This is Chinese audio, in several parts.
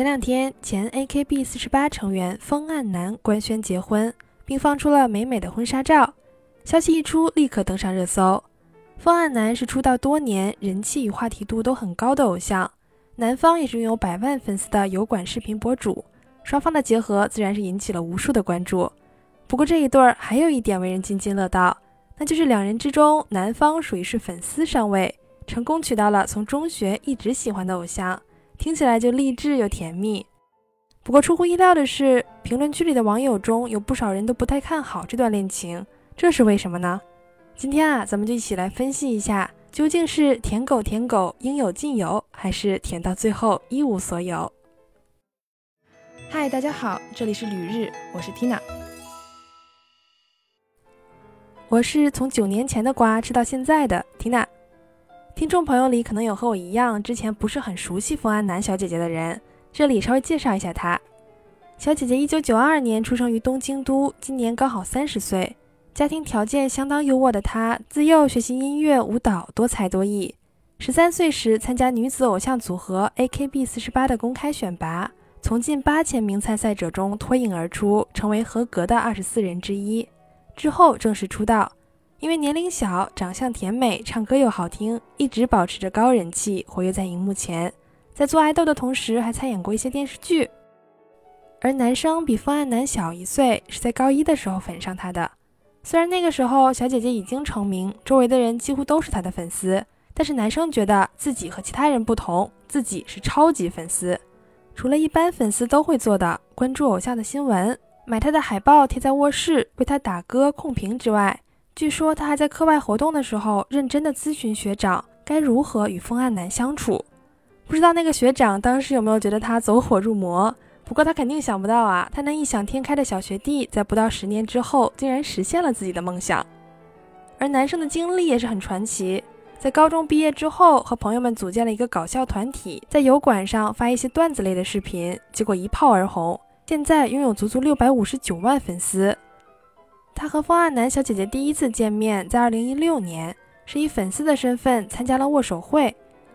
前两天，前 AKB48 成员风岸南官宣结婚，并放出了美美的婚纱照。消息一出，立刻登上热搜。风岸南是出道多年、人气与话题度都很高的偶像，男方也是拥有百万粉丝的油管视频博主，双方的结合自然是引起了无数的关注。不过这一对儿还有一点为人津津乐道，那就是两人之中，男方属于是粉丝上位，成功娶到了从中学一直喜欢的偶像。听起来就励志又甜蜜。不过出乎意料的是，评论区里的网友中有不少人都不太看好这段恋情，这是为什么呢？今天啊，咱们就一起来分析一下，究竟是舔狗舔狗应有尽有，还是舔到最后一无所有？嗨，大家好，这里是旅日，我是 Tina。我是从九年前的瓜吃到现在的 Tina。听众朋友里可能有和我一样之前不是很熟悉冯安南小姐姐的人，这里稍微介绍一下她。小姐姐一九九二年出生于东京都，今年刚好三十岁，家庭条件相当优渥的她，自幼学习音乐、舞蹈，多才多艺。十三岁时参加女子偶像组合 AKB 四十八的公开选拔，从近八千名参赛者中脱颖而出，成为合格的二十四人之一。之后正式出道。因为年龄小、长相甜美、唱歌又好听，一直保持着高人气，活跃在荧幕前。在做爱豆的同时，还参演过一些电视剧。而男生比方案男小一岁，是在高一的时候粉上他的。虽然那个时候小姐姐已经成名，周围的人几乎都是她的粉丝，但是男生觉得自己和其他人不同，自己是超级粉丝。除了一般粉丝都会做的关注偶像的新闻、买他的海报贴在卧室、为他打歌控评之外，据说他还在课外活动的时候，认真的咨询学长该如何与风岸男相处。不知道那个学长当时有没有觉得他走火入魔？不过他肯定想不到啊，他那异想天开的小学弟，在不到十年之后，竟然实现了自己的梦想。而男生的经历也是很传奇，在高中毕业之后，和朋友们组建了一个搞笑团体，在油管上发一些段子类的视频，结果一炮而红，现在拥有足足六百五十九万粉丝。他和方案男小姐姐第一次见面在二零一六年，是以粉丝的身份参加了握手会。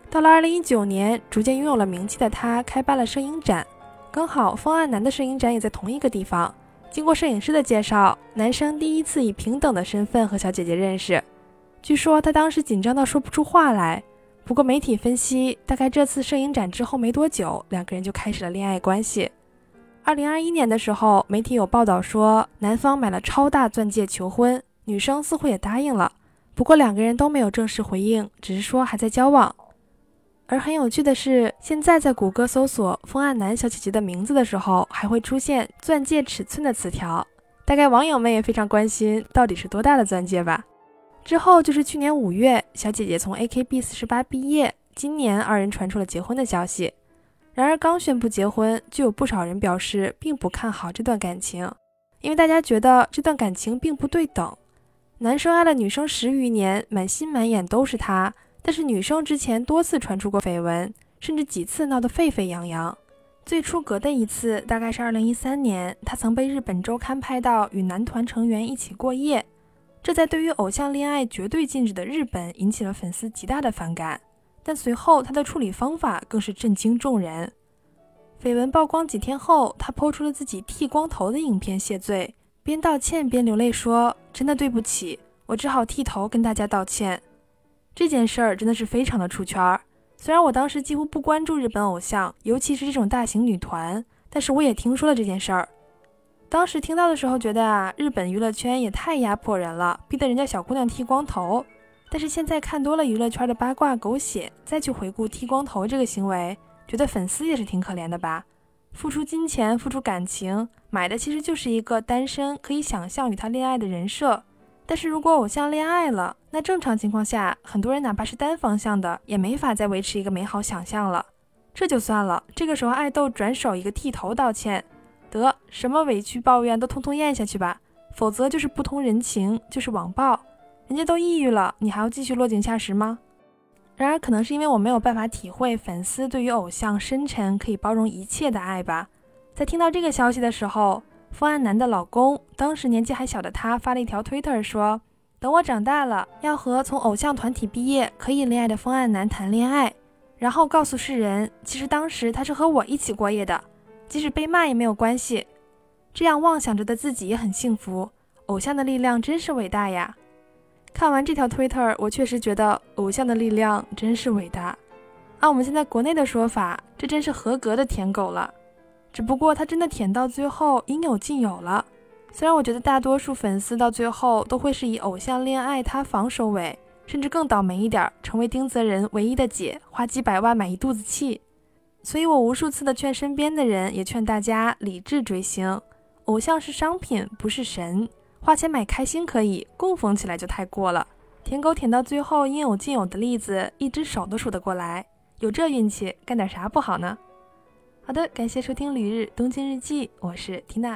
到了二零一九年，逐渐拥有了名气的他开办了摄影展，刚好方案男的摄影展也在同一个地方。经过摄影师的介绍，男生第一次以平等的身份和小姐姐认识。据说他当时紧张到说不出话来。不过媒体分析，大概这次摄影展之后没多久，两个人就开始了恋爱关系。二零二一年的时候，媒体有报道说，男方买了超大钻戒求婚，女生似乎也答应了。不过两个人都没有正式回应，只是说还在交往。而很有趣的是，现在在谷歌搜索风岸男小姐姐的名字的时候，还会出现钻戒尺寸的词条。大概网友们也非常关心到底是多大的钻戒吧。之后就是去年五月，小姐姐从 AKB 四十八毕业，今年二人传出了结婚的消息。然而，刚宣布结婚，就有不少人表示并不看好这段感情，因为大家觉得这段感情并不对等。男生爱了女生十余年，满心满眼都是她，但是女生之前多次传出过绯闻，甚至几次闹得沸沸扬扬。最出格的一次大概是2013年，她曾被日本周刊拍到与男团成员一起过夜，这在对于偶像恋爱绝对禁止的日本引起了粉丝极大的反感。但随后，他的处理方法更是震惊众人。绯闻曝光几天后，他抛出了自己剃光头的影片谢罪，边道歉边流泪说：“真的对不起，我只好剃头跟大家道歉。”这件事儿真的是非常的出圈儿。虽然我当时几乎不关注日本偶像，尤其是这种大型女团，但是我也听说了这件事儿。当时听到的时候，觉得啊，日本娱乐圈也太压迫人了，逼得人家小姑娘剃光头。但是现在看多了娱乐圈的八卦狗血，再去回顾剃光头这个行为，觉得粉丝也是挺可怜的吧？付出金钱，付出感情，买的其实就是一个单身可以想象与他恋爱的人设。但是如果偶像恋爱了，那正常情况下，很多人哪怕是单方向的，也没法再维持一个美好想象了。这就算了，这个时候爱豆转手一个剃头道歉，得什么委屈抱怨都通通咽下去吧，否则就是不通人情，就是网暴。人家都抑郁了，你还要继续落井下石吗？然而，可能是因为我没有办法体会粉丝对于偶像深沉、可以包容一切的爱吧。在听到这个消息的时候，方案男的老公，当时年纪还小的他发了一条推特说：“等我长大了，要和从偶像团体毕业、可以恋爱的方案男谈恋爱。”然后告诉世人，其实当时他是和我一起过夜的，即使被骂也没有关系。这样妄想着的自己也很幸福。偶像的力量真是伟大呀！看完这条 Twitter，我确实觉得偶像的力量真是伟大。按我们现在国内的说法，这真是合格的舔狗了。只不过他真的舔到最后应有尽有了。虽然我觉得大多数粉丝到最后都会是以偶像恋爱塌房收尾。甚至更倒霉一点，成为丁泽仁唯一的姐，花几百万买一肚子气。所以我无数次的劝身边的人，也劝大家理智追星。偶像是商品，不是神。花钱买开心可以，供奉起来就太过了。舔狗舔到最后应有尽有的例子，一只手都数得过来。有这运气，干点啥不好呢？好的，感谢收听《旅日东京日记》，我是缇娜。